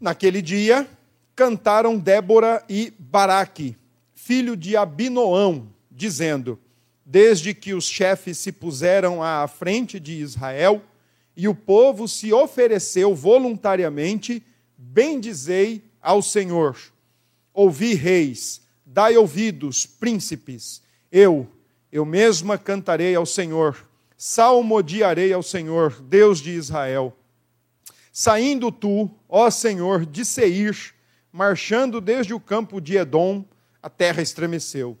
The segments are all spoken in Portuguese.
Naquele dia, cantaram Débora e Baraque, filho de Abinoão, dizendo: Desde que os chefes se puseram à frente de Israel e o povo se ofereceu voluntariamente, bendizei ao Senhor. Ouvi, reis, dai ouvidos, príncipes. Eu, eu mesma cantarei ao Senhor, salmodiarei ao Senhor, Deus de Israel. Saindo tu, ó Senhor, de Seir, marchando desde o campo de Edom, a terra estremeceu.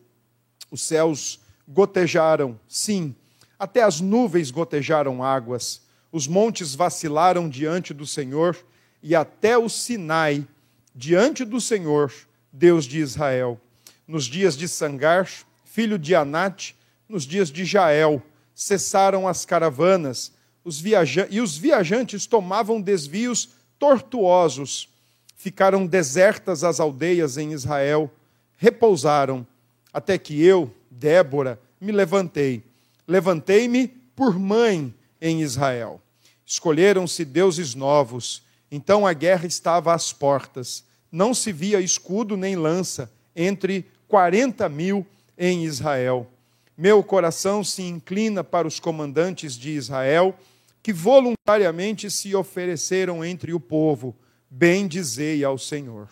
Os céus gotejaram, sim, até as nuvens gotejaram águas. Os montes vacilaram diante do Senhor, e até o Sinai, diante do Senhor, Deus de Israel. Nos dias de Sangar, filho de Anate, nos dias de Jael, cessaram as caravanas, os e os viajantes tomavam desvios tortuosos. Ficaram desertas as aldeias em Israel, repousaram, até que eu, Débora, me levantei. Levantei-me por mãe em Israel. Escolheram-se deuses novos. Então a guerra estava às portas. Não se via escudo nem lança entre quarenta mil em Israel. Meu coração se inclina para os comandantes de Israel, que voluntariamente se ofereceram entre o povo. Bendizei ao Senhor.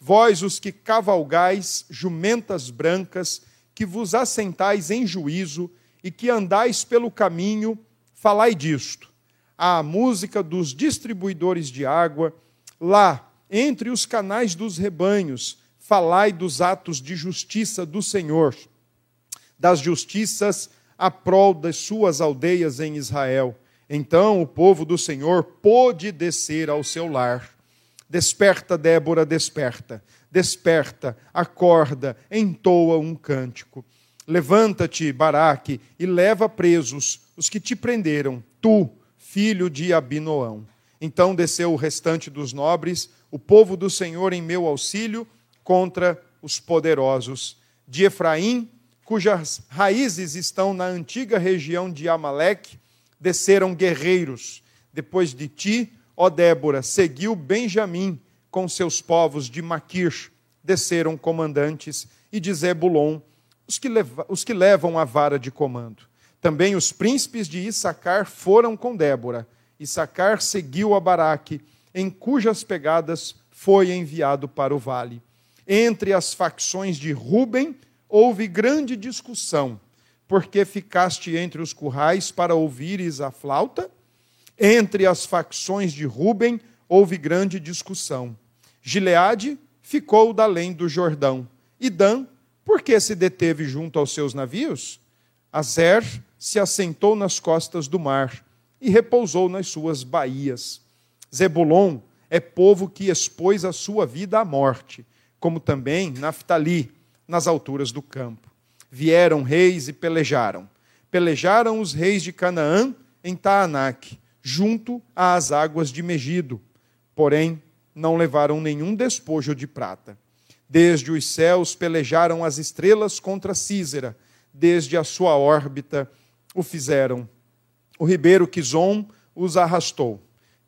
Vós, os que cavalgais jumentas brancas, que vos assentais em juízo e que andais pelo caminho, falai disto. A música dos distribuidores de água, lá, entre os canais dos rebanhos, falai dos atos de justiça do Senhor, das justiças a prol das suas aldeias em Israel. Então o povo do Senhor pôde descer ao seu lar. Desperta, Débora, desperta desperta, acorda, entoa um cântico. Levanta-te, Baraque, e leva presos os que te prenderam, tu, filho de Abinoão. Então desceu o restante dos nobres, o povo do Senhor em meu auxílio, contra os poderosos. De Efraim, cujas raízes estão na antiga região de Amaleque, desceram guerreiros. Depois de ti, ó Débora, seguiu Benjamim, com seus povos de Maquir, desceram comandantes, e de Zebulon, os que, os que levam a vara de comando. Também os príncipes de Issacar foram com Débora. Issacar seguiu a Baraque, em cujas pegadas foi enviado para o vale. Entre as facções de Ruben houve grande discussão, porque ficaste entre os currais para ouvires a flauta? Entre as facções de Ruben houve grande discussão. Gileade ficou da além do Jordão. E Dan, por que se deteve junto aos seus navios? Azer se assentou nas costas do mar e repousou nas suas baías. Zebulon é povo que expôs a sua vida à morte, como também Naftali, nas alturas do campo. Vieram reis e pelejaram. Pelejaram os reis de Canaã em Taanac, junto às águas de Megido. Porém, não levaram nenhum despojo de prata. Desde os céus pelejaram as estrelas contra Císera, desde a sua órbita o fizeram. O ribeiro Quizon os arrastou.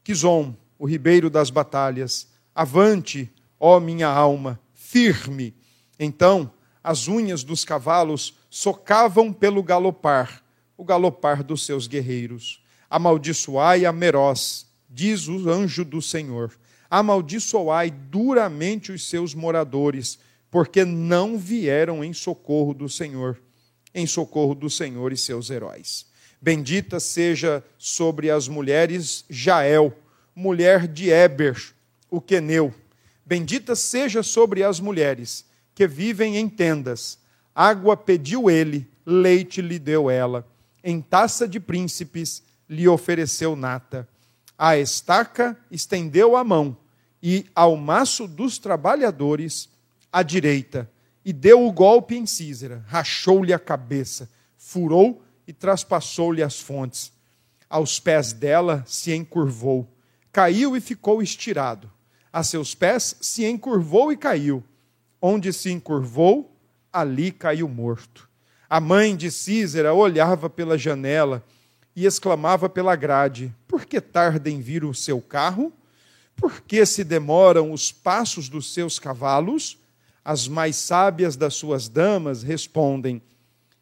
Quizon, o ribeiro das batalhas, avante, ó minha alma, firme. Então as unhas dos cavalos socavam pelo galopar, o galopar dos seus guerreiros. Amaldiçoai a Meroz, diz o anjo do Senhor amaldiçoai duramente os seus moradores, porque não vieram em socorro do Senhor, em socorro do Senhor e seus heróis. Bendita seja sobre as mulheres Jael, mulher de Eber, o queneu. Bendita seja sobre as mulheres que vivem em tendas. Água pediu ele, leite lhe deu ela. Em taça de príncipes lhe ofereceu nata a estaca estendeu a mão, e ao maço dos trabalhadores a direita, e deu o golpe em Císera, rachou-lhe a cabeça, furou e traspassou-lhe as fontes. Aos pés dela se encurvou, caiu e ficou estirado. A seus pés se encurvou e caiu. Onde se encurvou, ali caiu morto. A mãe de Císera olhava pela janela e exclamava pela grade: Por que tarda em vir o seu carro? Por que se demoram os passos dos seus cavalos? As mais sábias das suas damas respondem,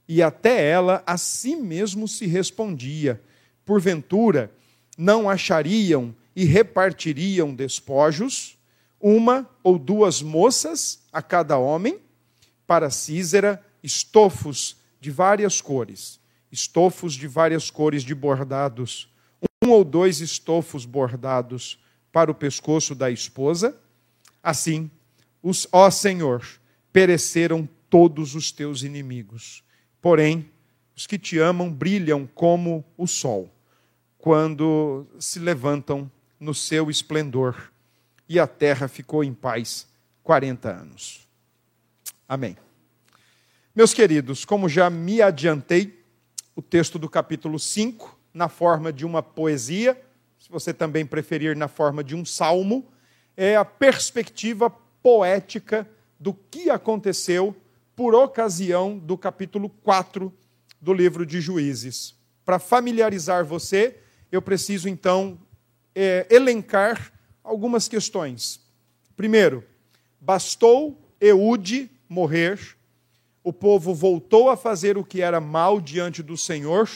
e até ela a si mesmo se respondia: Porventura, não achariam e repartiriam despojos, uma ou duas moças a cada homem? Para Císera, estofos de várias cores, estofos de várias cores de bordados, um ou dois estofos bordados para o pescoço da esposa. Assim, os, ó Senhor, pereceram todos os teus inimigos. Porém, os que te amam brilham como o sol, quando se levantam no seu esplendor. E a terra ficou em paz 40 anos. Amém. Meus queridos, como já me adiantei, o texto do capítulo 5, na forma de uma poesia, se você também preferir na forma de um salmo, é a perspectiva poética do que aconteceu por ocasião do capítulo 4 do livro de Juízes. Para familiarizar você, eu preciso então é, elencar algumas questões. Primeiro, bastou Eude morrer o povo voltou a fazer o que era mal diante do Senhor,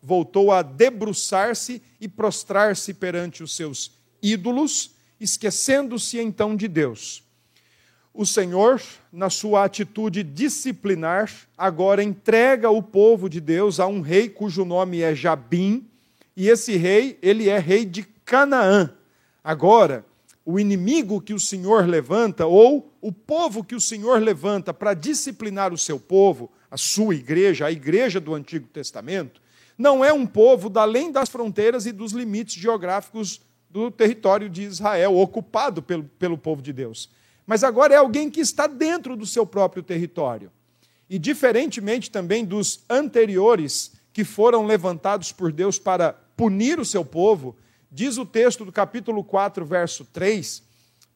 voltou a debruçar-se e prostrar-se perante os seus ídolos, esquecendo-se então de Deus. O Senhor, na sua atitude disciplinar, agora entrega o povo de Deus a um rei cujo nome é Jabim, e esse rei, ele é rei de Canaã. Agora, o inimigo que o Senhor levanta, ou o povo que o Senhor levanta para disciplinar o seu povo, a sua igreja, a igreja do Antigo Testamento, não é um povo da além das fronteiras e dos limites geográficos do território de Israel, ocupado pelo, pelo povo de Deus. Mas agora é alguém que está dentro do seu próprio território. E diferentemente também dos anteriores que foram levantados por Deus para punir o seu povo, Diz o texto do capítulo 4, verso 3,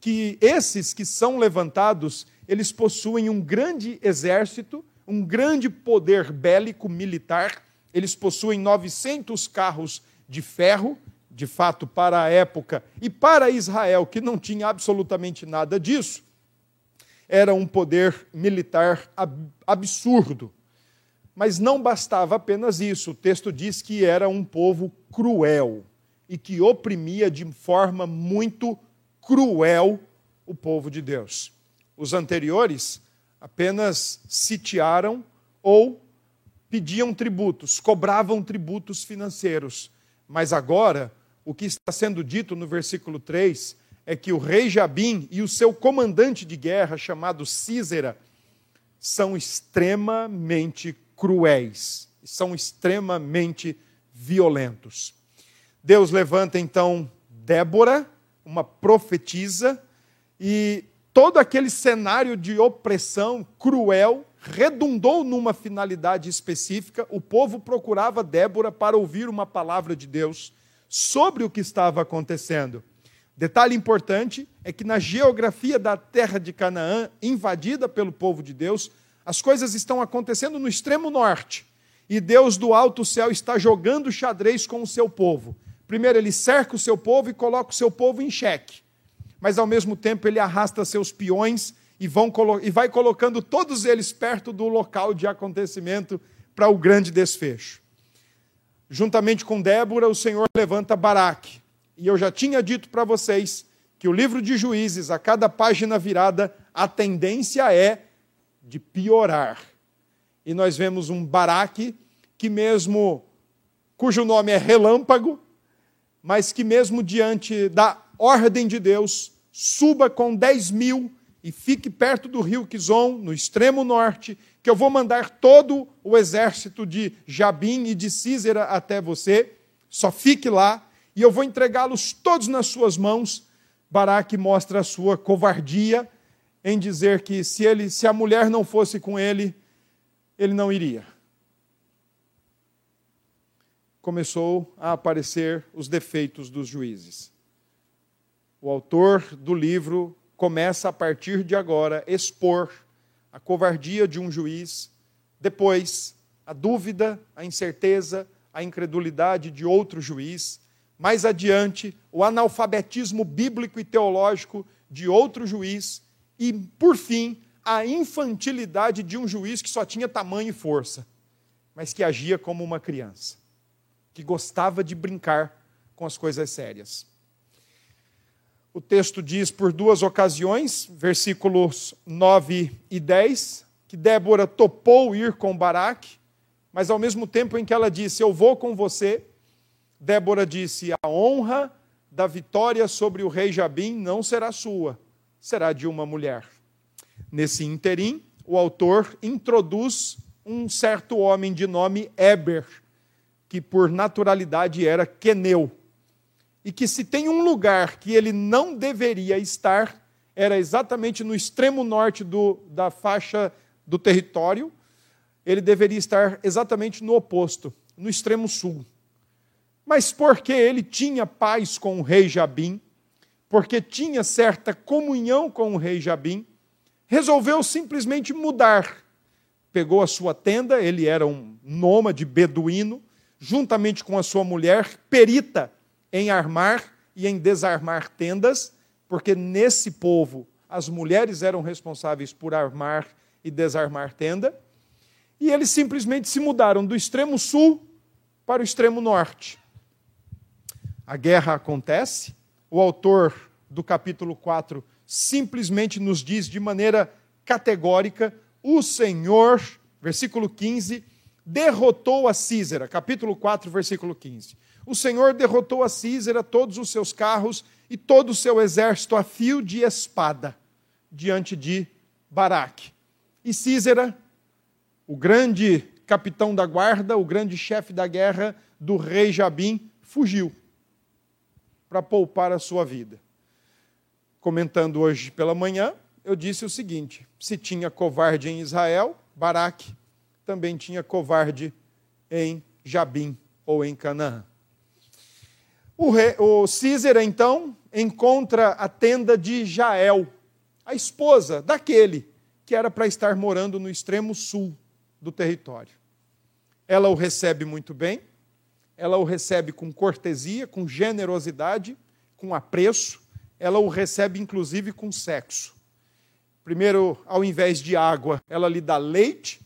que esses que são levantados, eles possuem um grande exército, um grande poder bélico militar, eles possuem 900 carros de ferro, de fato, para a época, e para Israel, que não tinha absolutamente nada disso, era um poder militar absurdo. Mas não bastava apenas isso, o texto diz que era um povo cruel e que oprimia de forma muito cruel o povo de Deus. Os anteriores apenas sitiaram ou pediam tributos, cobravam tributos financeiros. Mas agora, o que está sendo dito no versículo 3 é que o rei Jabim e o seu comandante de guerra, chamado Císera, são extremamente cruéis, são extremamente violentos. Deus levanta então Débora, uma profetisa, e todo aquele cenário de opressão cruel redundou numa finalidade específica. O povo procurava Débora para ouvir uma palavra de Deus sobre o que estava acontecendo. Detalhe importante é que na geografia da terra de Canaã, invadida pelo povo de Deus, as coisas estão acontecendo no extremo norte. E Deus do alto céu está jogando xadrez com o seu povo. Primeiro, ele cerca o seu povo e coloca o seu povo em xeque. Mas, ao mesmo tempo, ele arrasta seus peões e, vão, e vai colocando todos eles perto do local de acontecimento para o grande desfecho. Juntamente com Débora, o Senhor levanta Baraque. E eu já tinha dito para vocês que o livro de Juízes, a cada página virada, a tendência é de piorar. E nós vemos um Baraque que mesmo cujo nome é Relâmpago, mas que, mesmo diante da ordem de Deus, suba com 10 mil e fique perto do rio Quizon, no extremo norte, que eu vou mandar todo o exército de Jabim e de Císera até você, só fique lá, e eu vou entregá-los todos nas suas mãos. Baraque mostra a sua covardia em dizer que se, ele, se a mulher não fosse com ele, ele não iria começou a aparecer os defeitos dos juízes. O autor do livro começa a partir de agora expor a covardia de um juiz, depois a dúvida, a incerteza, a incredulidade de outro juiz, mais adiante, o analfabetismo bíblico e teológico de outro juiz e, por fim, a infantilidade de um juiz que só tinha tamanho e força, mas que agia como uma criança, que gostava de brincar com as coisas sérias. O texto diz por duas ocasiões, versículos 9 e 10, que Débora topou ir com Baraque, mas ao mesmo tempo em que ela disse: Eu vou com você, Débora disse: A honra da vitória sobre o rei Jabim não será sua, será de uma mulher. Nesse interim, o autor introduz um certo homem de nome Eber, que por naturalidade era queneu, e que se tem um lugar que ele não deveria estar, era exatamente no extremo norte do, da faixa do território, ele deveria estar exatamente no oposto, no extremo sul. Mas porque ele tinha paz com o rei Jabim, porque tinha certa comunhão com o rei Jabim, resolveu simplesmente mudar. Pegou a sua tenda, ele era um nômade beduíno, juntamente com a sua mulher, perita em armar e em desarmar tendas, porque nesse povo as mulheres eram responsáveis por armar e desarmar tenda, e eles simplesmente se mudaram do extremo sul para o extremo norte. A guerra acontece, o autor do capítulo 4 simplesmente nos diz de maneira categórica: o Senhor, versículo 15, derrotou a Císera, capítulo 4, versículo 15. O Senhor derrotou a Císera, todos os seus carros e todo o seu exército a fio de espada diante de Baraque. E Císera, o grande capitão da guarda, o grande chefe da guerra do rei Jabim, fugiu para poupar a sua vida. Comentando hoje pela manhã, eu disse o seguinte: se tinha covarde em Israel, Baraque também tinha covarde em Jabim ou em Canaã. O, o Císera, então, encontra a tenda de Jael, a esposa daquele que era para estar morando no extremo sul do território. Ela o recebe muito bem, ela o recebe com cortesia, com generosidade, com apreço, ela o recebe inclusive com sexo. Primeiro, ao invés de água, ela lhe dá leite,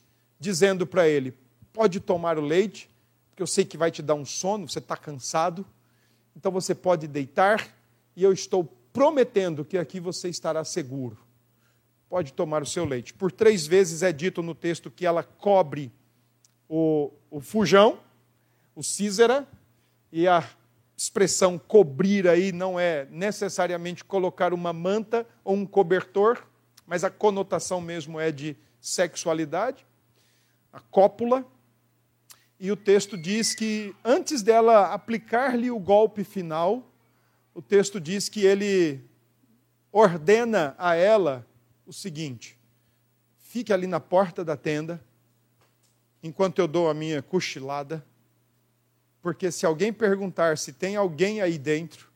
dizendo para ele: pode tomar o leite, porque eu sei que vai te dar um sono, você está cansado, então você pode deitar, e eu estou prometendo que aqui você estará seguro. Pode tomar o seu leite. Por três vezes é dito no texto que ela cobre o, o fujão, o Císera, e a expressão cobrir aí não é necessariamente colocar uma manta ou um cobertor, mas a conotação mesmo é de sexualidade, a cópula. E o texto diz que antes dela aplicar-lhe o golpe final, o texto diz que ele ordena a ela o seguinte: fique ali na porta da tenda, enquanto eu dou a minha cochilada porque se alguém perguntar se tem alguém aí dentro,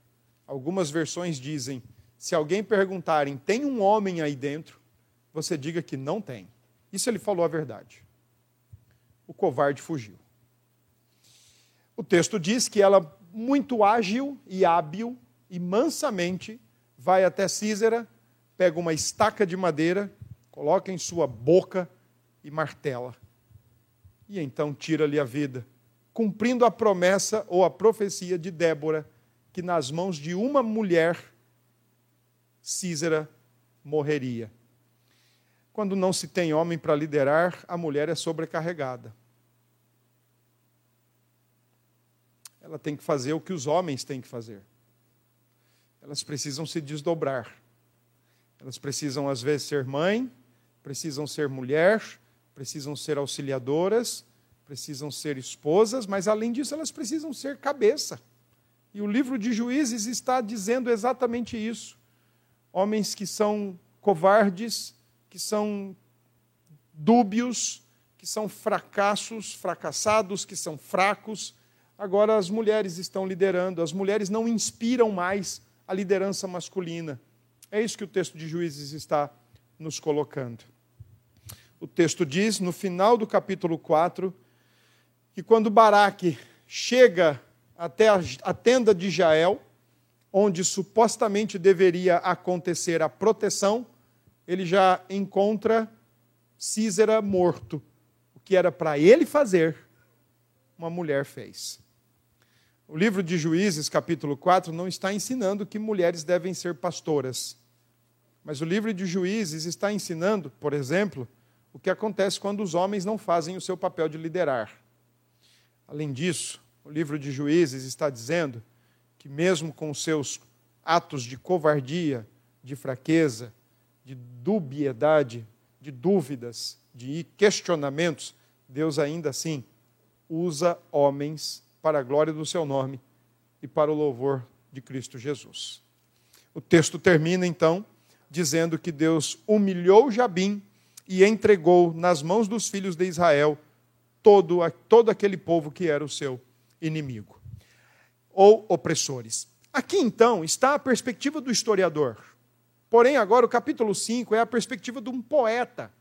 algumas versões dizem, se alguém perguntarem, tem um homem aí dentro, você diga que não tem. Isso ele falou a verdade. O covarde fugiu. O texto diz que ela, muito ágil e hábil e mansamente, vai até Císera, pega uma estaca de madeira, coloca em sua boca e martela. E então tira-lhe a vida cumprindo a promessa ou a profecia de Débora, que nas mãos de uma mulher, Císera morreria. Quando não se tem homem para liderar, a mulher é sobrecarregada. Ela tem que fazer o que os homens têm que fazer. Elas precisam se desdobrar. Elas precisam, às vezes, ser mãe, precisam ser mulher, precisam ser auxiliadoras, precisam ser esposas, mas além disso elas precisam ser cabeça. E o livro de Juízes está dizendo exatamente isso. Homens que são covardes, que são dúbios, que são fracassos, fracassados, que são fracos. Agora as mulheres estão liderando, as mulheres não inspiram mais a liderança masculina. É isso que o texto de Juízes está nos colocando. O texto diz, no final do capítulo 4, que quando Baraque chega até a, tenda de Jael, onde supostamente deveria acontecer a proteção, ele já encontra Císera morto. O que era para ele fazer, uma mulher fez. O livro de Juízes, capítulo 4, não está ensinando que mulheres devem ser pastoras. Mas o livro de Juízes está ensinando, por exemplo, o que acontece quando os homens não fazem o seu papel de liderar. Além disso, o livro de Juízes está dizendo que, mesmo com seus atos de covardia, de fraqueza, de dubiedade, de dúvidas, de questionamentos, Deus ainda assim usa homens para a glória do seu nome e para o louvor de Cristo Jesus. O texto termina então dizendo que Deus humilhou Jabim e entregou nas mãos dos filhos de Israel todo, todo aquele povo que era o seu inimigo ou opressores. Aqui então está a perspectiva do historiador. Porém, agora o capítulo 5 é a perspectiva de um poeta.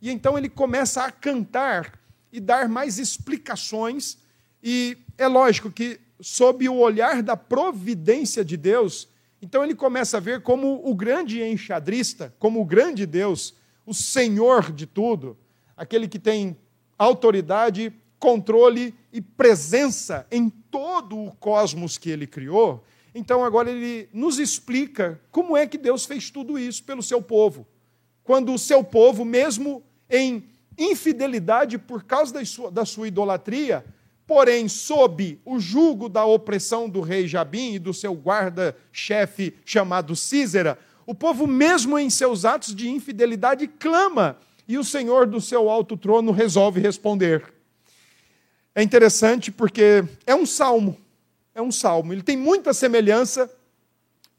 E então ele começa a cantar e dar mais explicações. E é lógico que, sob o olhar da providência de Deus, então ele começa a ver como o grande enxadrista, como o grande Deus, o Senhor de tudo, aquele que tem autoridade, controle e presença em todo o cosmos que ele criou. Então agora ele nos explica como é que Deus fez tudo isso pelo seu povo. Quando o seu povo, mesmo em infidelidade por causa da sua, da sua idolatria, porém sob o jugo da opressão do rei Jabim e do seu guarda-chefe chamado Císera, o povo, mesmo em seus atos de infidelidade, clama e o Senhor do seu alto trono resolve responder. É interessante porque é um salmo, é um salmo. Ele tem muita semelhança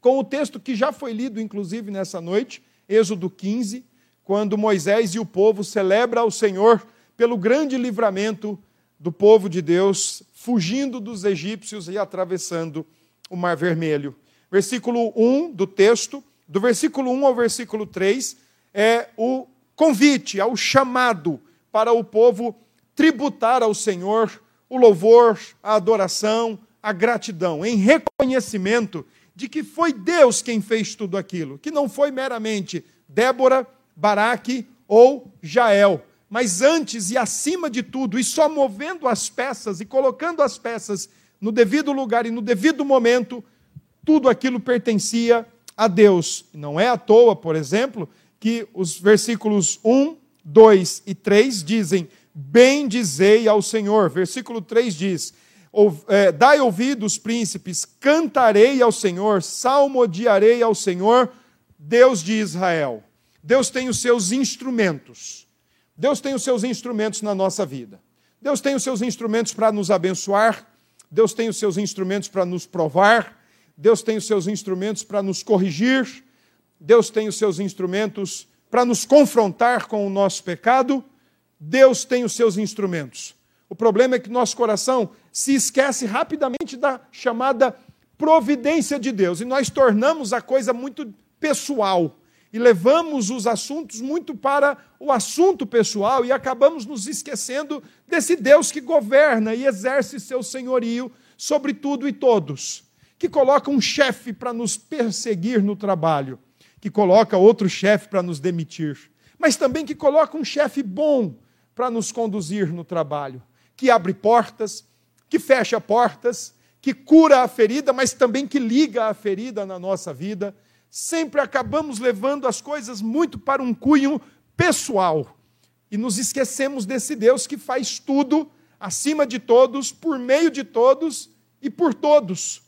com o texto que já foi lido, inclusive, nessa noite, Êxodo 15, quando Moisés e o povo celebram ao Senhor pelo grande livramento do povo de Deus, fugindo dos egípcios e atravessando o Mar Vermelho. Versículo 1 do texto, do versículo 1 ao versículo 3, é o convite, é o chamado para o povo tributar ao Senhor o louvor, a adoração, a gratidão, em reconhecimento de que foi Deus quem fez tudo aquilo, que não foi meramente Débora, Baraque ou Jael, mas antes e acima de tudo, e só movendo as peças e colocando as peças no devido lugar e no devido momento, tudo aquilo pertencia a Deus. Não é à toa, por exemplo, que os versículos 1, 2 e 3 dizem: Bendizei ao Senhor. Versículo 3 diz: Dai ouvidos, príncipes, cantarei ao Senhor, salmodiarei ao Senhor, Deus de Israel. Deus tem os seus instrumentos. Deus tem os seus instrumentos na nossa vida. Deus tem os seus instrumentos para nos abençoar. Deus tem os seus instrumentos para nos provar. Deus tem os seus instrumentos para nos corrigir. Deus tem os seus instrumentos para nos confrontar com o nosso pecado. Deus tem os seus instrumentos. O problema é que nosso coração se esquece rapidamente da chamada providência de Deus. E nós tornamos a coisa muito pessoal. E levamos os assuntos muito para o assunto pessoal e acabamos nos esquecendo desse Deus que governa e exerce seu senhorio sobre tudo e todos, que coloca um chefe para nos perseguir no trabalho, que coloca outro chefe para nos demitir, mas também que coloca um chefe bom para nos conduzir no trabalho, que abre portas, que fecha portas, que cura a ferida, mas também que liga a ferida na nossa vida sempre acabamos levando as coisas muito para um cunho pessoal e nos esquecemos desse Deus que faz tudo acima de todos, por meio de todos e por todos.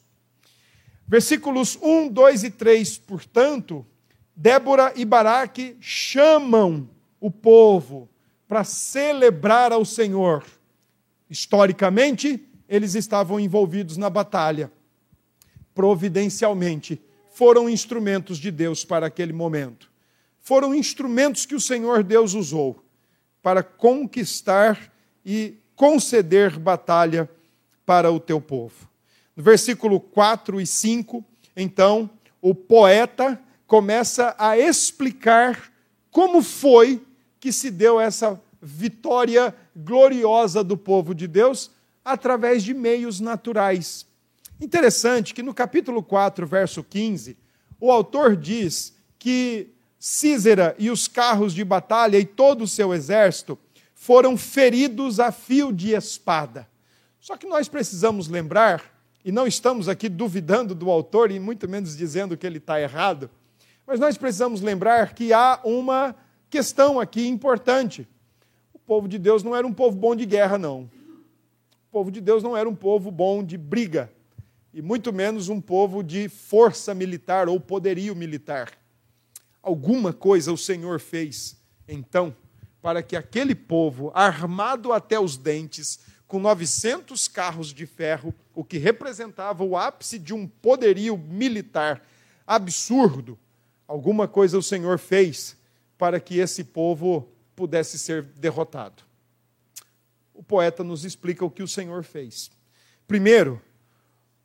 Versículos 1, 2 e 3, portanto, Débora e Baraque chamam o povo para celebrar ao Senhor. Historicamente, eles estavam envolvidos na batalha. Providencialmente, foram instrumentos de Deus para aquele momento. Foram instrumentos que o Senhor Deus usou para conquistar e conceder batalha para o teu povo. No versículo 4 e 5, então, o poeta começa a explicar como foi que se deu essa vitória gloriosa do povo de Deus através de meios naturais, Interessante que no capítulo 4, verso 15, o autor diz que Císera e os carros de batalha e todo o seu exército foram feridos a fio de espada. Só que nós precisamos lembrar, e não estamos aqui duvidando do autor e muito menos dizendo que ele está errado, mas nós precisamos lembrar que há uma questão aqui importante. O povo de Deus não era um povo bom de guerra, não. O povo de Deus não era um povo bom de briga, e muito menos um povo de força militar ou poderio militar. Alguma coisa o Senhor fez, então, para que aquele povo, armado até os dentes, com 900 carros de ferro, o que representava o ápice de um poderio militar absurdo, alguma coisa o Senhor fez para que esse povo pudesse ser derrotado. O poeta nos explica o que o Senhor fez. Primeiro,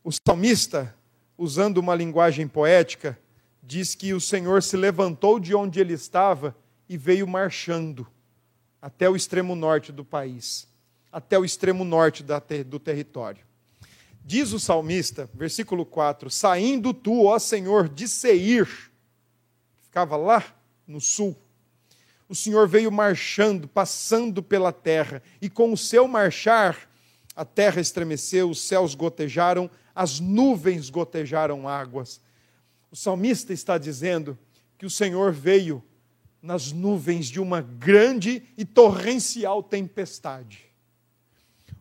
o salmista, usando uma linguagem poética, diz que o Senhor se levantou de onde ele estava e veio marchando até o extremo norte do país, até o extremo norte do território. Diz o salmista, versículo 4: Saindo tu, ó Senhor, de Seir, ficava lá no sul, o Senhor veio marchando, passando pela terra, e com o seu marchar, a terra estremeceu, os céus gotejaram, as nuvens gotejaram águas. O salmista está dizendo que o Senhor veio nas nuvens de uma grande e torrencial tempestade.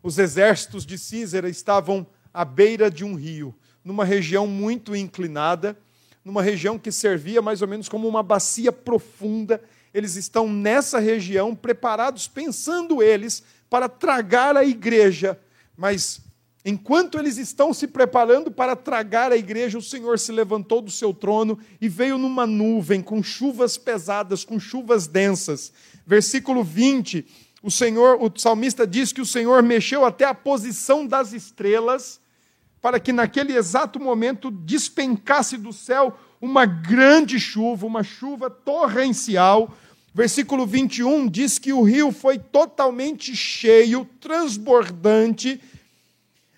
Os exércitos de Císera estavam à beira de um rio, numa região muito inclinada, numa região que servia mais ou menos como uma bacia profunda. Eles estão nessa região preparados, pensando eles, para tragar a igreja, mas Enquanto eles estão se preparando para tragar a igreja, o Senhor se levantou do seu trono e veio numa nuvem com chuvas pesadas, com chuvas densas. Versículo 20, o Senhor, o salmista diz que o Senhor mexeu até a posição das estrelas, para que naquele exato momento despencasse do céu uma grande chuva, uma chuva torrencial. Versículo 21 diz que o rio foi totalmente cheio, transbordante,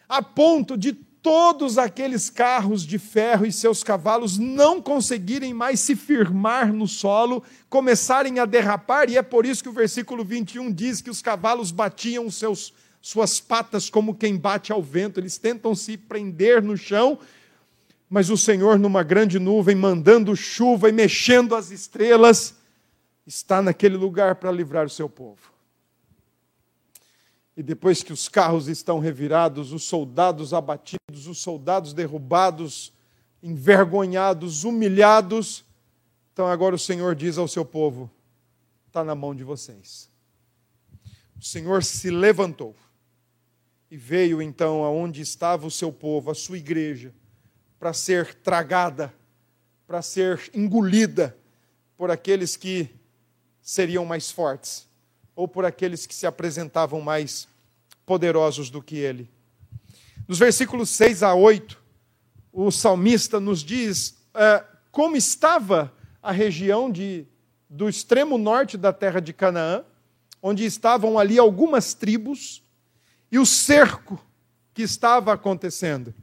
a ponto de todos aqueles carros de ferro e seus cavalos não conseguirem mais se firmar no solo, começarem a derrapar, e é por isso que o versículo 21 diz que os cavalos batiam seus, suas patas como quem bate ao vento, eles tentam se prender no chão, mas o Senhor, numa grande nuvem, mandando chuva e mexendo as estrelas, está naquele lugar para livrar o seu povo. E depois que os carros estão revirados, os soldados abatidos, os soldados derrubados, envergonhados, humilhados, então agora o Senhor diz ao seu povo: está na mão de vocês. O Senhor se levantou e veio então aonde estava o seu povo, a sua igreja, para ser tragada, para ser engolida por aqueles que seriam mais fortes ou por aqueles que se apresentavam mais poderosos do que ele. Nos versículos 6 a 8, o salmista nos diz uh, como estava a região de, do extremo norte da terra de Canaã, onde estavam ali algumas tribos, e o cerco que estava acontecendo.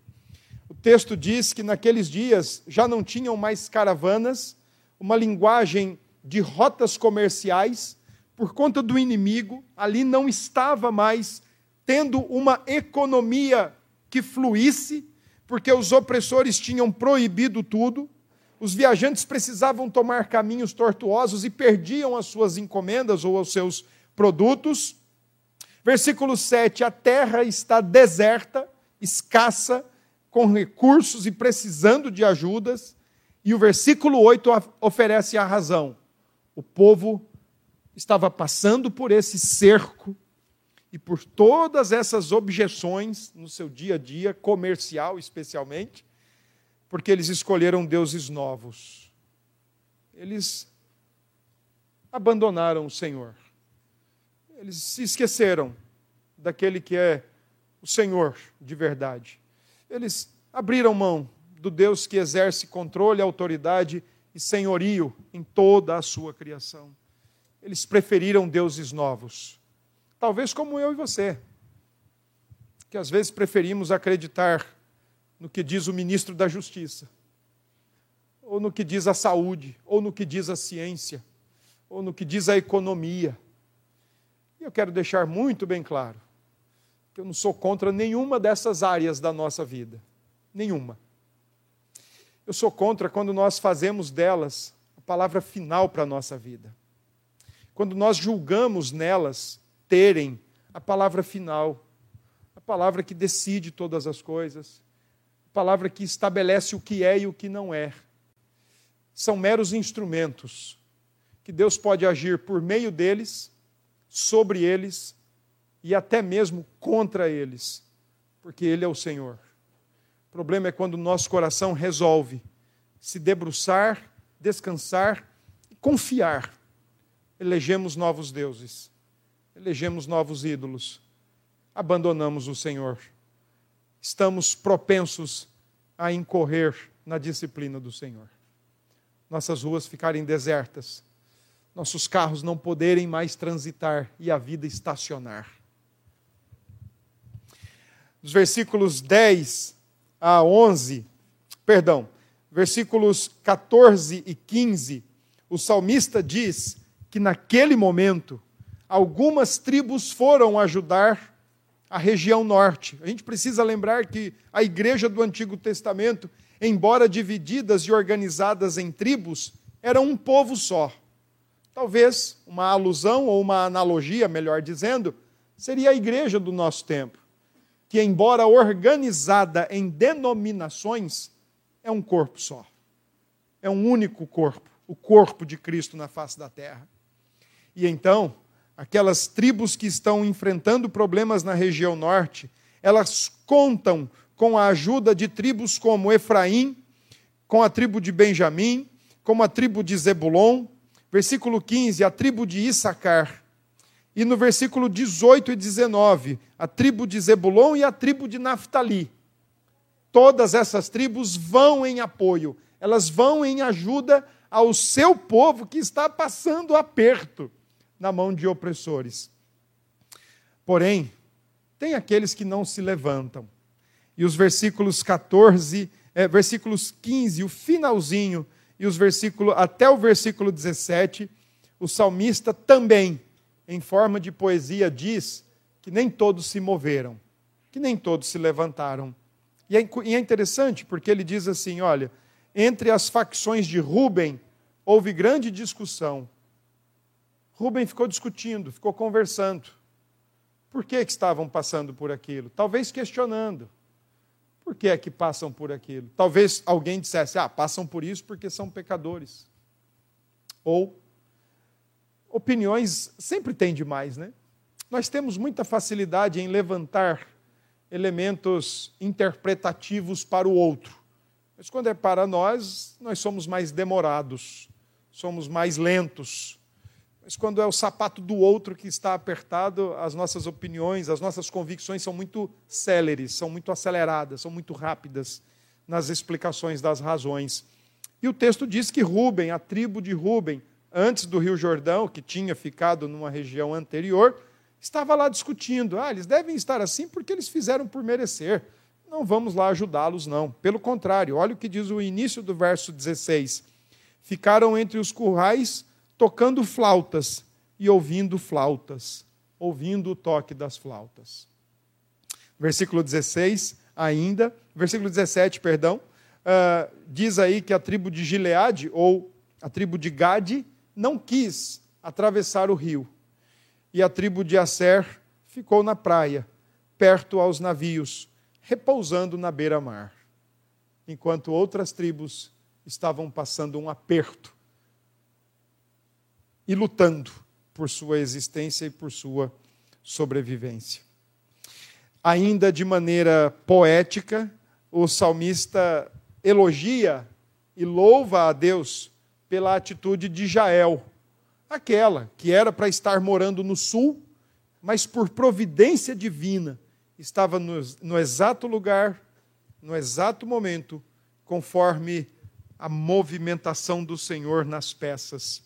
O texto diz que naqueles dias já não tinham mais caravanas, uma linguagem de rotas comerciais, por conta do inimigo, ali não estava mais tendo uma economia que fluísse, porque os opressores tinham proibido tudo, os viajantes precisavam tomar caminhos tortuosos e perdiam as suas encomendas ou os seus produtos. Versículo 7: a terra está deserta, escassa, com recursos e precisando de ajudas. E o versículo 8 oferece a razão. O povo estava passando por esse cerco e por todas essas objeções no seu dia a dia, comercial especialmente, porque eles escolheram deuses novos. Eles abandonaram o Senhor. Eles se esqueceram daquele que é o Senhor de verdade. Eles abriram mão do Deus que exerce controle, autoridade e senhorio em toda a sua criação eles preferiram deuses novos. Talvez como eu e você, que às vezes preferimos acreditar no que diz o ministro da Justiça, ou no que diz a saúde, ou no que diz a ciência, ou no que diz a economia. E eu quero deixar muito bem claro que eu não sou contra nenhuma dessas áreas da nossa vida. Nenhuma. Eu sou contra quando nós fazemos delas a palavra final para a nossa vida. Quando nós julgamos nelas terem a palavra final, a palavra que decide todas as coisas, a palavra que estabelece o que é e o que não é. São meros instrumentos que Deus pode agir por meio deles, sobre eles e até mesmo contra eles, porque Ele é o Senhor. Problema é quando o nosso coração resolve se debruçar, descansar e confiar. Elegemos novos deuses, elegemos novos ídolos, abandonamos o Senhor. Estamos propensos a incorrer na disciplina do Senhor. Nossas ruas ficarem desertas, nossos carros não poderem mais transitar e a vida estacionar dos versículos 10 a 11, perdão, versículos 14 e 15, o salmista diz que naquele momento algumas tribos foram ajudar a região norte. A gente precisa lembrar que a igreja do Antigo Testamento, embora divididas e organizadas em tribos, era um povo só. Talvez uma alusão ou uma analogia, melhor dizendo, seria a igreja do nosso tempo que, embora organizada em denominações, é um corpo só. É um único corpo, o corpo de Cristo na face da terra. E então, aquelas tribos que estão enfrentando problemas na região norte, elas contam com a ajuda de tribos como Efraim, com a tribo de Benjamim, como a tribo de Zebulon, versículo 15, a tribo de Issacar, e no versículo 18 e 19, a tribo de Zebulon e a tribo de Naphtali. Todas essas tribos vão em apoio, elas vão em ajuda ao seu povo que está passando aperto na mão de opressores. Porém, tem aqueles que não se levantam. E os versículos 14, é, versículos 15, o finalzinho, e os versículos até o versículo 17, o salmista também em forma de poesia, diz que nem todos se moveram, que nem todos se levantaram. E é, e é interessante porque ele diz assim: olha, entre as facções de Rubem houve grande discussão. Rubem ficou discutindo, ficou conversando. Por que, que estavam passando por aquilo? Talvez questionando. Por que é que passam por aquilo? Talvez alguém dissesse: ah, passam por isso porque são pecadores. Ou opiniões sempre tem demais, né? Nós temos muita facilidade em levantar elementos interpretativos para o outro. Mas quando é para nós, nós somos mais demorados, somos mais lentos. Mas quando é o sapato do outro que está apertado, as nossas opiniões, as nossas convicções são muito céleres, são muito aceleradas, são muito rápidas nas explicações das razões. E o texto diz que Rubem, a tribo de Rubem, antes do Rio Jordão, que tinha ficado numa região anterior, estava lá discutindo. Ah, eles devem estar assim porque eles fizeram por merecer. Não vamos lá ajudá-los, não. Pelo contrário, olha o que diz o início do verso 16. Ficaram entre os currais tocando flautas e ouvindo flautas, ouvindo o toque das flautas. Versículo 16, ainda, versículo 17, perdão, uh, diz aí que a tribo de Gileade, ou a tribo de Gade, não quis atravessar o rio. E a tribo de Asser ficou na praia, perto aos navios, repousando na beira-mar, enquanto outras tribos estavam passando um aperto e lutando por sua existência e por sua sobrevivência. Ainda de maneira poética, o salmista elogia e louva a Deus pela atitude de Jael, aquela que era para estar morando no sul, mas por providência divina estava no, no exato lugar, no exato momento, conforme a movimentação do Senhor nas peças.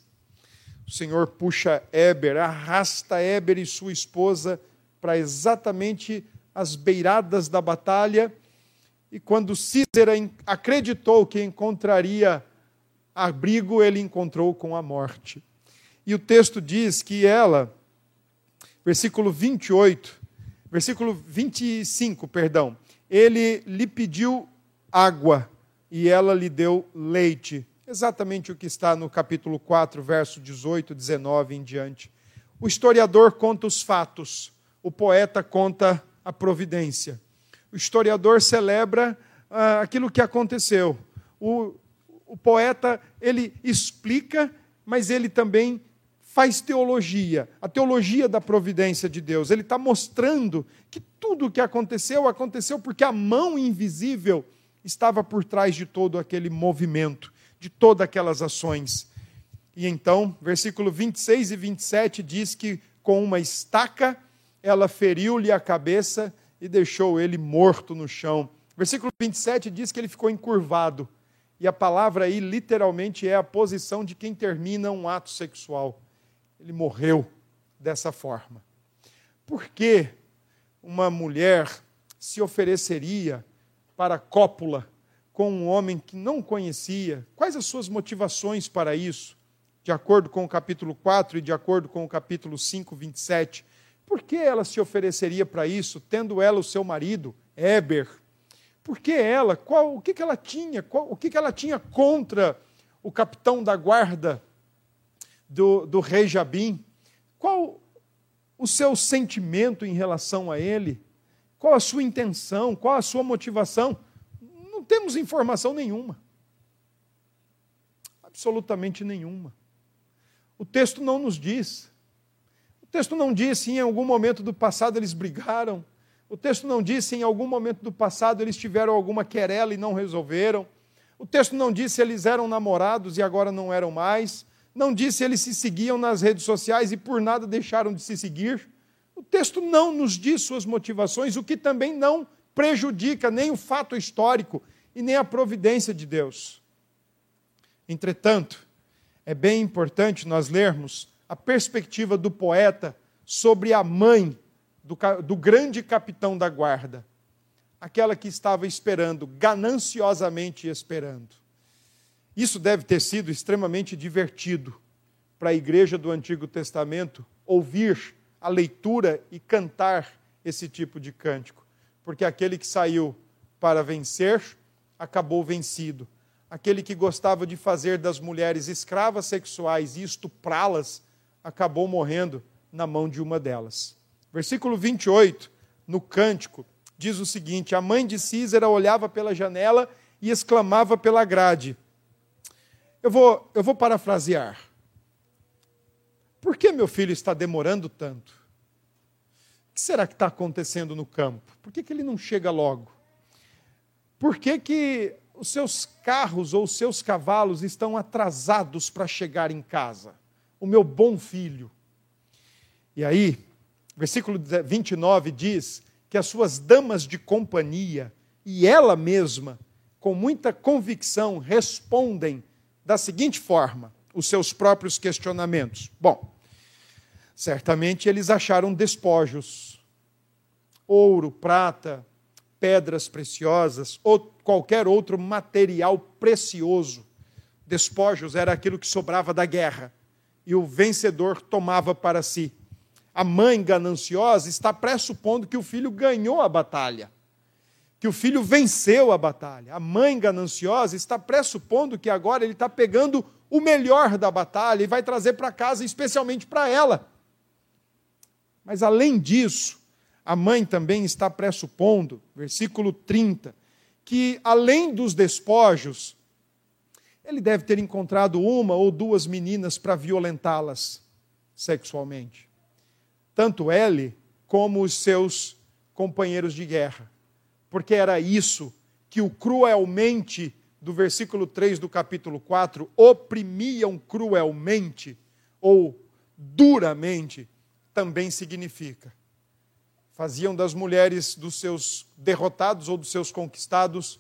O Senhor puxa Éber, arrasta Éber e sua esposa para exatamente as beiradas da batalha, E quando Císera acreditou que encontraria abrigo, ele encontrou com a morte. E o texto diz que ela, versículo 28, versículo 25, perdão, ele lhe pediu água e ela lhe deu leite. Exatamente o que está no capítulo 4, verso 18, 19 em diante. O historiador conta os fatos, o poeta conta a providência. O historiador celebra ah, aquilo que aconteceu. O, o poeta, ele explica, mas ele também faz teologia, a teologia da providência de Deus. Ele está mostrando que tudo o que aconteceu, aconteceu porque a mão invisível estava por trás de todo aquele movimento, de todas aquelas ações. E então, versículo 26 e 27 diz que com uma estaca ela feriu-lhe a cabeça e deixou ele morto no chão. Versículo 27 diz que ele ficou encurvado. E a palavra aí literalmente é a posição de quem termina um ato sexual. Ele morreu dessa forma. Por que uma mulher se ofereceria para cópula com um homem que não conhecia? Quais as suas motivações para isso? De acordo com o capítulo 4 e de acordo com o capítulo 5, 27. Por que ela se ofereceria para isso, tendo ela o seu marido, Éber? Por que ela? Qual, o que, que ela tinha? Qual, o que, que ela tinha contra o capitão da guarda do, do rei Jabim? Qual o seu sentimento em relação a ele? Qual a sua intenção? Qual a sua motivação? Não temos informação nenhuma. Absolutamente nenhuma. O texto não nos diz. O texto não diz se em algum momento do passado eles brigaram. O texto não diz se em algum momento do passado eles tiveram alguma querela e não resolveram. O texto não diz se eles eram namorados e agora não eram mais. Não diz se eles se seguiam nas redes sociais e por nada deixaram de se seguir. O texto não nos diz suas motivações, o que também não prejudica nem o fato histórico e nem a providência de Deus. Entretanto, é bem importante nós lermos a perspectiva do poeta sobre a mãe do, do grande capitão da guarda, aquela que estava esperando, gananciosamente esperando. Isso deve ter sido extremamente divertido para a igreja do Antigo Testamento ouvir a leitura e cantar esse tipo de cântico, porque aquele que saiu para vencer acabou vencido. Aquele que gostava de fazer das mulheres escravas sexuais e estuprá-las acabou morrendo na mão de uma delas. Versículo 28, no cântico, diz o seguinte: A mãe de Císera olhava pela janela e exclamava pela grade. Eu vou, eu vou parafrasear. Por que meu filho está demorando tanto? O que será que está acontecendo no campo? Por que, que ele não chega logo? Por que, que os seus carros ou os seus cavalos estão atrasados para chegar em casa? o meu bom filho. E aí, versículo 29 diz que as suas damas de companhia e ela mesma, com muita convicção, respondem da seguinte forma os seus próprios questionamentos. Bom, certamente eles acharam despojos, ouro, prata, pedras preciosas ou qualquer outro material precioso. Despojos era aquilo que sobrava da guerra e o vencedor tomava para si. A mãe gananciosa está pressupondo que o filho ganhou a batalha, que o filho venceu a batalha. A mãe gananciosa está pressupondo que agora ele está pegando o melhor da batalha e vai trazer para casa, especialmente para ela. Mas além disso, a mãe também está pressupondo, versículo 30, que além dos despojos, ele deve ter encontrado uma ou duas meninas para violentá-las sexualmente. Tanto ele como os seus companheiros de guerra. Porque era isso que o cruelmente, do versículo 3 do capítulo 4, oprimiam cruelmente ou duramente, também significa. Faziam das mulheres dos seus derrotados ou dos seus conquistados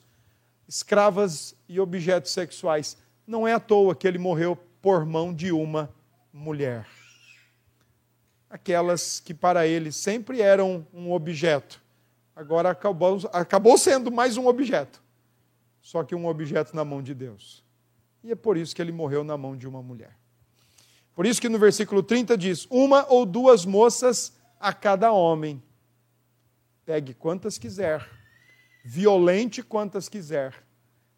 escravas e objetos sexuais. Não é à toa que ele morreu por mão de uma mulher. Aquelas que para ele sempre eram um objeto, agora acabou, acabou sendo mais um objeto. Só que um objeto na mão de Deus. E é por isso que ele morreu na mão de uma mulher. Por isso que no versículo 30 diz: Uma ou duas moças a cada homem. Pegue quantas quiser, violente quantas quiser,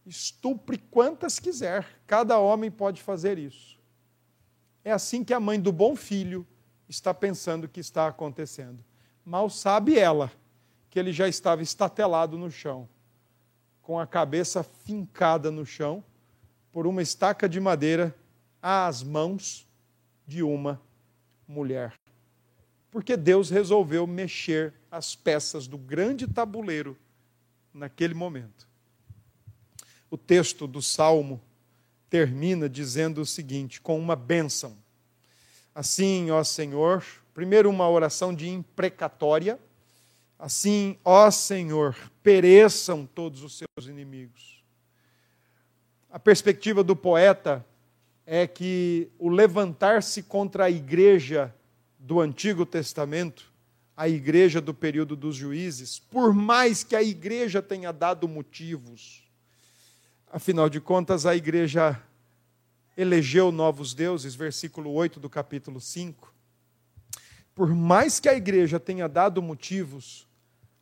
estupre quantas quiser, cada homem pode fazer isso. É assim que a mãe do bom filho está pensando que está acontecendo. Mal sabe ela que ele já estava estatelado no chão, com a cabeça fincada no chão por uma estaca de madeira às mãos de uma mulher. Porque Deus resolveu mexer as peças do grande tabuleiro naquele momento. O texto do Salmo termina dizendo o seguinte, com uma bênção. Assim, ó Senhor, primeiro uma oração de imprecatória. Assim, ó Senhor, pereçam todos os seus inimigos. A perspectiva do poeta é que o levantar-se contra a igreja do Antigo Testamento, a igreja do período dos juízes, por mais que a igreja tenha dado motivos, afinal de contas, a igreja elegeu novos deuses, versículo 8 do capítulo 5. Por mais que a igreja tenha dado motivos,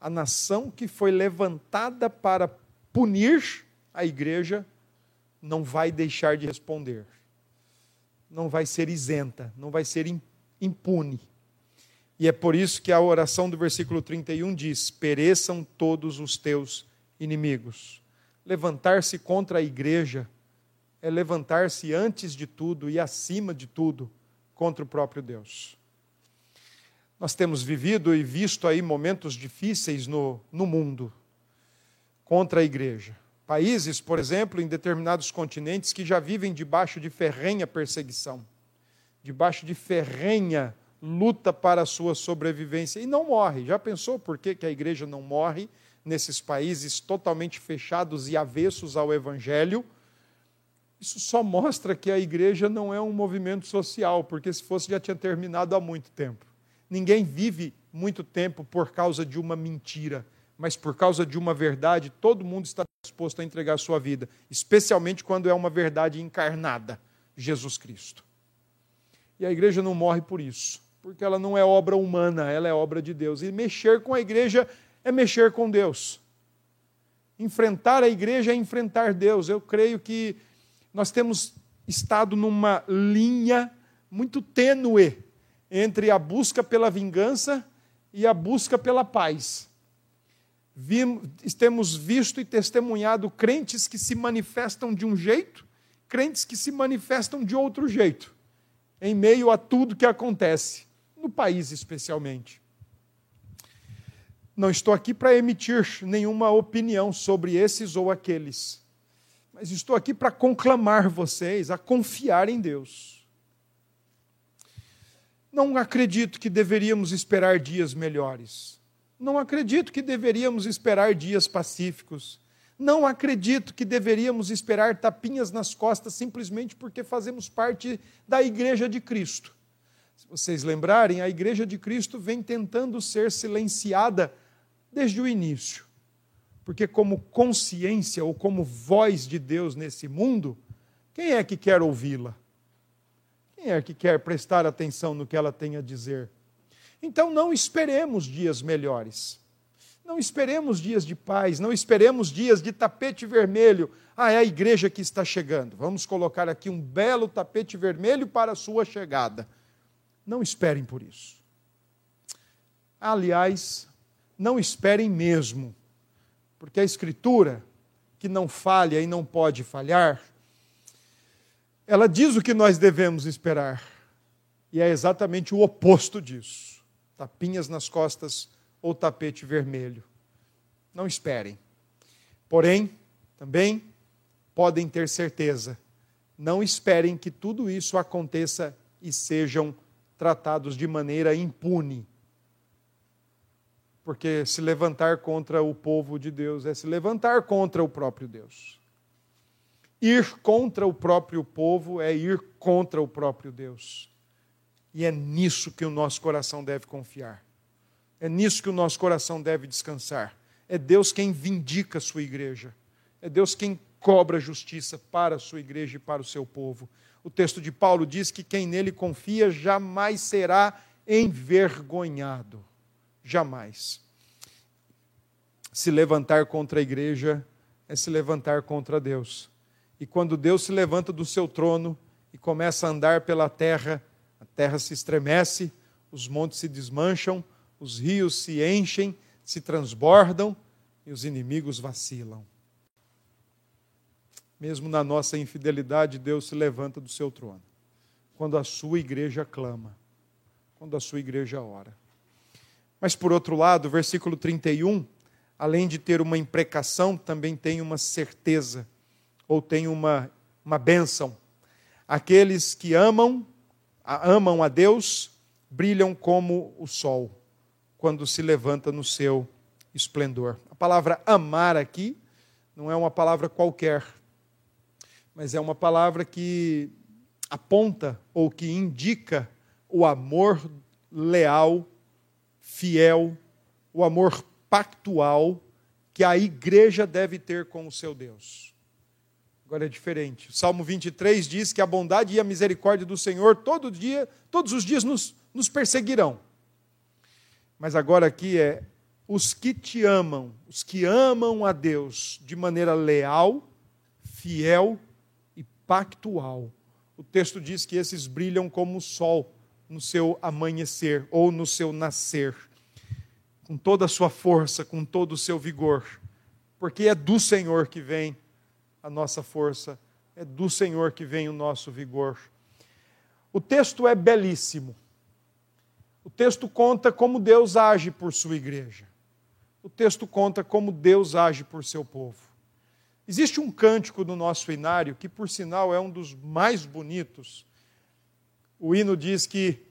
a nação que foi levantada para punir a igreja não vai deixar de responder. Não vai ser isenta, não vai ser impune. E é por isso que a oração do versículo 31 diz: Pereçam todos os teus inimigos. Levantar-se contra a igreja é levantar-se antes de tudo e acima de tudo contra o próprio Deus. Nós temos vivido e visto aí momentos difíceis no, no mundo contra a igreja. Países, por exemplo, em determinados continentes que já vivem debaixo de ferrenha perseguição, debaixo de ferrenha luta para a sua sobrevivência e não morre. Já pensou por que, que a igreja não morre nesses países totalmente fechados e avessos ao evangelho? Isso só mostra que a igreja não é um movimento social, porque se fosse já tinha terminado há muito tempo. Ninguém vive muito tempo por causa de uma mentira mas por causa de uma verdade, todo mundo está disposto a entregar a sua vida, especialmente quando é uma verdade encarnada, Jesus Cristo. E a igreja não morre por isso, porque ela não é obra humana, ela é obra de Deus. E mexer com a igreja é mexer com Deus. Enfrentar a igreja é enfrentar Deus. Eu creio que nós temos estado numa linha muito tênue entre a busca pela vingança e a busca pela paz vimos, temos visto e testemunhado crentes que se manifestam de um jeito, crentes que se manifestam de outro jeito, em meio a tudo que acontece, no país especialmente. Não estou aqui para emitir nenhuma opinião sobre esses ou aqueles, mas estou aqui para conclamar vocês a confiar em Deus. Não acredito que deveríamos esperar dias melhores não acredito que deveríamos esperar dias pacíficos. Não acredito que deveríamos esperar tapinhas nas costas simplesmente porque fazemos parte da Igreja de Cristo. Se vocês lembrarem, a Igreja de Cristo vem tentando ser silenciada desde o início. Porque, como consciência ou como voz de Deus nesse mundo, quem é que quer ouvi-la? Quem é que quer prestar atenção no que ela tem a dizer? Então não esperemos dias melhores. Não esperemos dias de paz, não esperemos dias de tapete vermelho. Ah, é a igreja que está chegando. Vamos colocar aqui um belo tapete vermelho para a sua chegada. Não esperem por isso. Aliás, não esperem mesmo, porque a Escritura, que não falha e não pode falhar, ela diz o que nós devemos esperar, e é exatamente o oposto disso tapinhas nas costas ou tapete vermelho. Não esperem. Porém, também podem ter certeza, não esperem que tudo isso aconteça e sejam tratados de maneira impune. Porque se levantar contra o povo de Deus é se levantar contra o próprio Deus. Ir contra o próprio povo é ir contra o próprio Deus. E é nisso que o nosso coração deve confiar. É nisso que o nosso coração deve descansar. É Deus quem vindica a sua igreja. É Deus quem cobra justiça para a sua igreja e para o seu povo. O texto de Paulo diz que quem nele confia jamais será envergonhado. Jamais. Se levantar contra a igreja é se levantar contra Deus. E quando Deus se levanta do seu trono e começa a andar pela terra, a terra se estremece, os montes se desmancham, os rios se enchem, se transbordam e os inimigos vacilam. Mesmo na nossa infidelidade, Deus se levanta do seu trono. Quando a sua igreja clama, quando a sua igreja ora. Mas por outro lado, o versículo 31, além de ter uma imprecação, também tem uma certeza, ou tem uma, uma bênção. Aqueles que amam, amam a Deus, brilham como o sol, quando se levanta no seu esplendor. A palavra amar aqui não é uma palavra qualquer, mas é uma palavra que aponta ou que indica o amor leal, fiel, o amor pactual que a igreja deve ter com o seu Deus. Agora é diferente. O Salmo 23 diz que a bondade e a misericórdia do Senhor todo dia, todos os dias nos, nos perseguirão. Mas agora aqui é os que te amam, os que amam a Deus de maneira leal, fiel pactual. O texto diz que esses brilham como o sol no seu amanhecer ou no seu nascer, com toda a sua força, com todo o seu vigor, porque é do Senhor que vem a nossa força, é do Senhor que vem o nosso vigor. O texto é belíssimo. O texto conta como Deus age por sua igreja. O texto conta como Deus age por seu povo. Existe um cântico no nosso hinário que, por sinal, é um dos mais bonitos. O hino diz que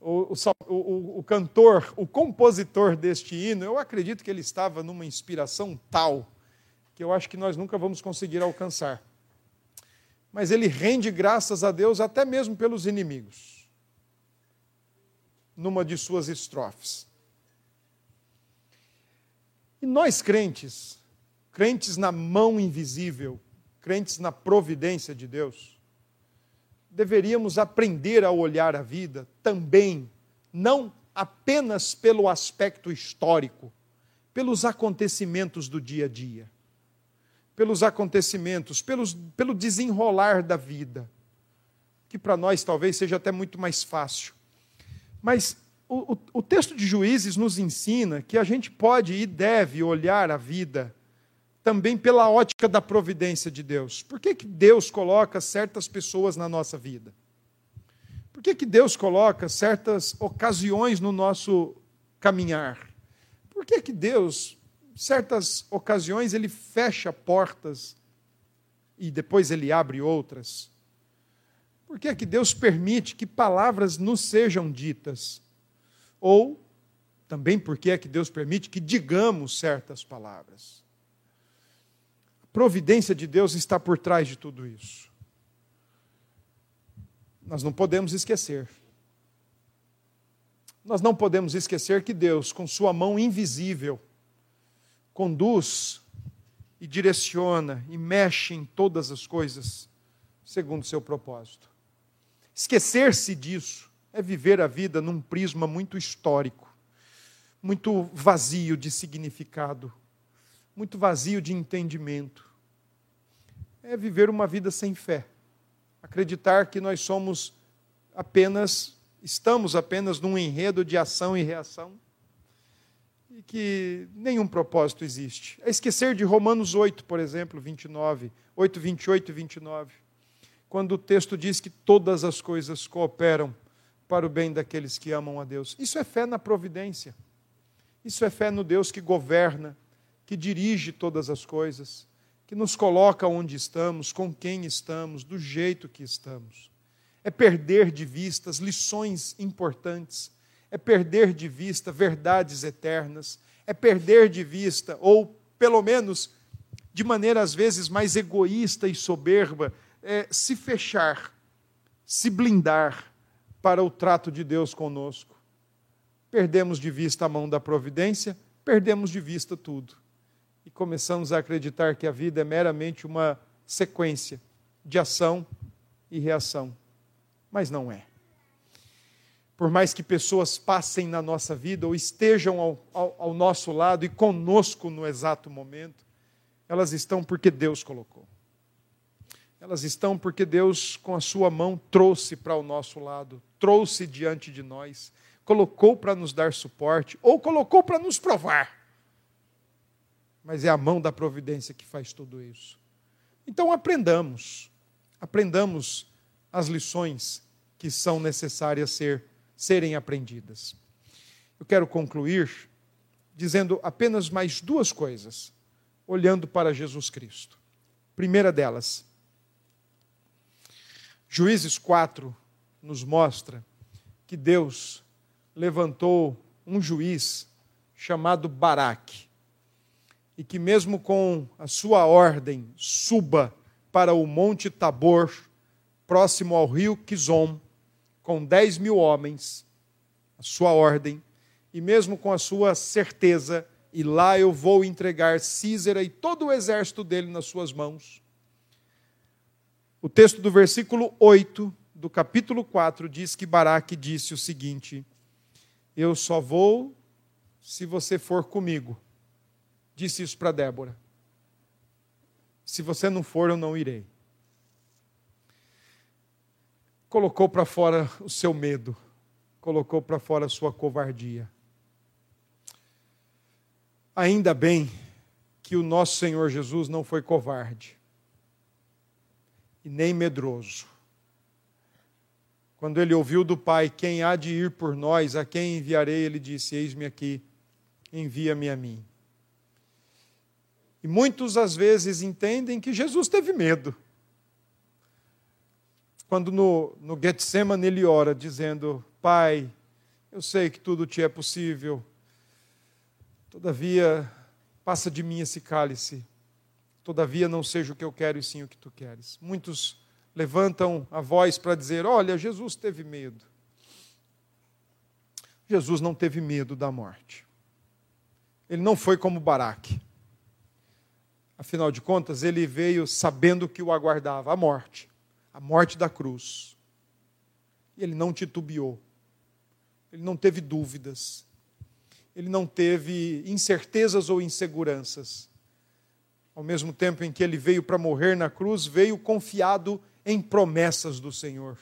o, o, o, cantor, o compositor deste hino, eu acredito que ele estava numa inspiração tal que eu acho que nós nunca vamos conseguir alcançar. Mas ele rende graças a Deus até mesmo pelos inimigos, numa de suas estrofes. E nós crentes, crentes na mão invisível, crentes na providência de Deus, deveríamos aprender a olhar a vida também, não apenas pelo aspecto histórico, pelos acontecimentos do dia a dia, pelos acontecimentos, pelos, pelo desenrolar da vida, que para nós talvez seja até muito mais fácil. Mas o, o, o texto de Juízes nos ensina que a gente pode e deve olhar a vida também pela ótica da providência de Deus. Por que, que Deus coloca certas pessoas na nossa vida? Por que, que Deus coloca certas ocasiões no nosso caminhar? Por que, que Deus, certas ocasiões, ele fecha portas e depois ele abre outras? Por que, que Deus permite que palavras nos sejam ditas? Ou também por que é que Deus permite que digamos certas palavras? Providência de Deus está por trás de tudo isso. Nós não podemos esquecer. Nós não podemos esquecer que Deus, com Sua mão invisível, conduz e direciona e mexe em todas as coisas segundo o seu propósito. Esquecer-se disso é viver a vida num prisma muito histórico, muito vazio de significado, muito vazio de entendimento. É viver uma vida sem fé. Acreditar que nós somos apenas, estamos apenas num enredo de ação e reação e que nenhum propósito existe. É esquecer de Romanos 8, por exemplo, 29, 8, 28 e 29, quando o texto diz que todas as coisas cooperam para o bem daqueles que amam a Deus. Isso é fé na providência. Isso é fé no Deus que governa, que dirige todas as coisas, que nos coloca onde estamos, com quem estamos, do jeito que estamos. É perder de vista as lições importantes, é perder de vista verdades eternas, é perder de vista, ou pelo menos de maneira às vezes mais egoísta e soberba, é se fechar, se blindar para o trato de Deus conosco. perdemos de vista a mão da providência, perdemos de vista tudo. E começamos a acreditar que a vida é meramente uma sequência de ação e reação. Mas não é. Por mais que pessoas passem na nossa vida ou estejam ao, ao, ao nosso lado e conosco no exato momento, elas estão porque Deus colocou. Elas estão porque Deus, com a sua mão, trouxe para o nosso lado, trouxe diante de nós, colocou para nos dar suporte ou colocou para nos provar. Mas é a mão da providência que faz tudo isso. Então aprendamos, aprendamos as lições que são necessárias ser, serem aprendidas. Eu quero concluir dizendo apenas mais duas coisas, olhando para Jesus Cristo. Primeira delas, Juízes 4 nos mostra que Deus levantou um juiz chamado Baraque, e que, mesmo com a sua ordem, suba para o Monte Tabor, próximo ao rio Kizom, com 10 mil homens, a sua ordem, e mesmo com a sua certeza, e lá eu vou entregar Císera e todo o exército dele nas suas mãos. O texto do versículo 8 do capítulo 4 diz que Baraque disse o seguinte: Eu só vou se você for comigo. Disse isso para Débora. Se você não for, eu não irei. Colocou para fora o seu medo, colocou para fora a sua covardia. Ainda bem que o nosso Senhor Jesus não foi covarde e nem medroso. Quando ele ouviu do Pai, quem há de ir por nós, a quem enviarei, ele disse: Eis-me aqui, envia-me a mim. E muitos às vezes entendem que Jesus teve medo. Quando no, no Getsemane ele ora, dizendo: Pai, eu sei que tudo te é possível, todavia, passa de mim esse cálice, Todavia não seja o que eu quero e sim o que tu queres. Muitos levantam a voz para dizer: Olha, Jesus teve medo. Jesus não teve medo da morte. Ele não foi como Baraque. Afinal de contas, ele veio sabendo que o aguardava a morte, a morte da cruz. E ele não titubeou. Ele não teve dúvidas. Ele não teve incertezas ou inseguranças ao mesmo tempo em que ele veio para morrer na cruz, veio confiado em promessas do Senhor.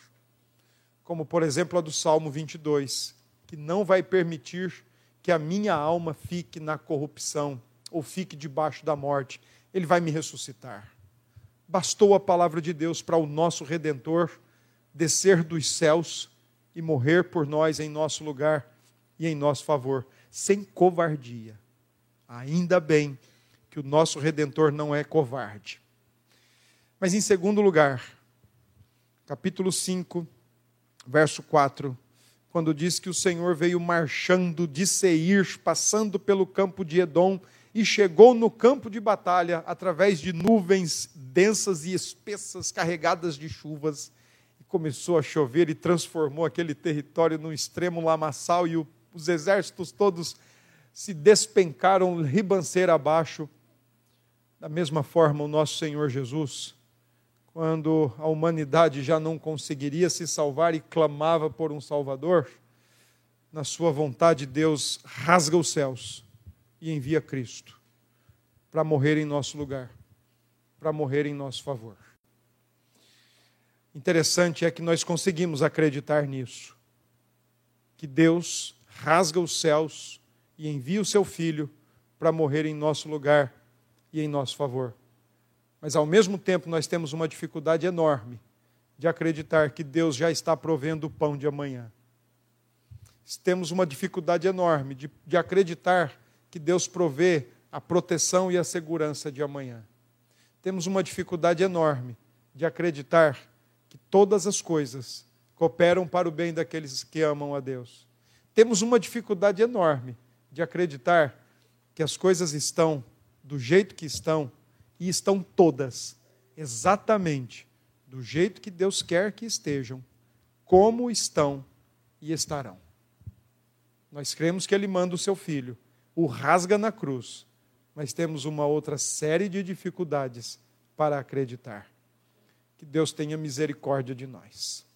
Como, por exemplo, a do Salmo 22, que não vai permitir que a minha alma fique na corrupção ou fique debaixo da morte. Ele vai me ressuscitar. Bastou a palavra de Deus para o nosso redentor descer dos céus e morrer por nós em nosso lugar e em nosso favor, sem covardia. Ainda bem que o nosso redentor não é covarde. Mas em segundo lugar, capítulo 5, verso 4, quando diz que o Senhor veio marchando de Seir, passando pelo campo de Edom e chegou no campo de batalha através de nuvens densas e espessas carregadas de chuvas e começou a chover e transformou aquele território num extremo lamaçal e os exércitos todos se despencaram ribanceira abaixo. Da mesma forma, o nosso Senhor Jesus, quando a humanidade já não conseguiria se salvar e clamava por um Salvador, na sua vontade, Deus rasga os céus e envia Cristo para morrer em nosso lugar, para morrer em nosso favor. Interessante é que nós conseguimos acreditar nisso, que Deus rasga os céus e envia o seu Filho para morrer em nosso lugar e em nosso favor. Mas ao mesmo tempo nós temos uma dificuldade enorme de acreditar que Deus já está provendo o pão de amanhã. Temos uma dificuldade enorme de, de acreditar que Deus provê a proteção e a segurança de amanhã. Temos uma dificuldade enorme de acreditar que todas as coisas cooperam para o bem daqueles que amam a Deus. Temos uma dificuldade enorme de acreditar que as coisas estão do jeito que estão, e estão todas exatamente do jeito que Deus quer que estejam, como estão e estarão. Nós cremos que ele manda o seu filho, o rasga na cruz, mas temos uma outra série de dificuldades para acreditar. Que Deus tenha misericórdia de nós.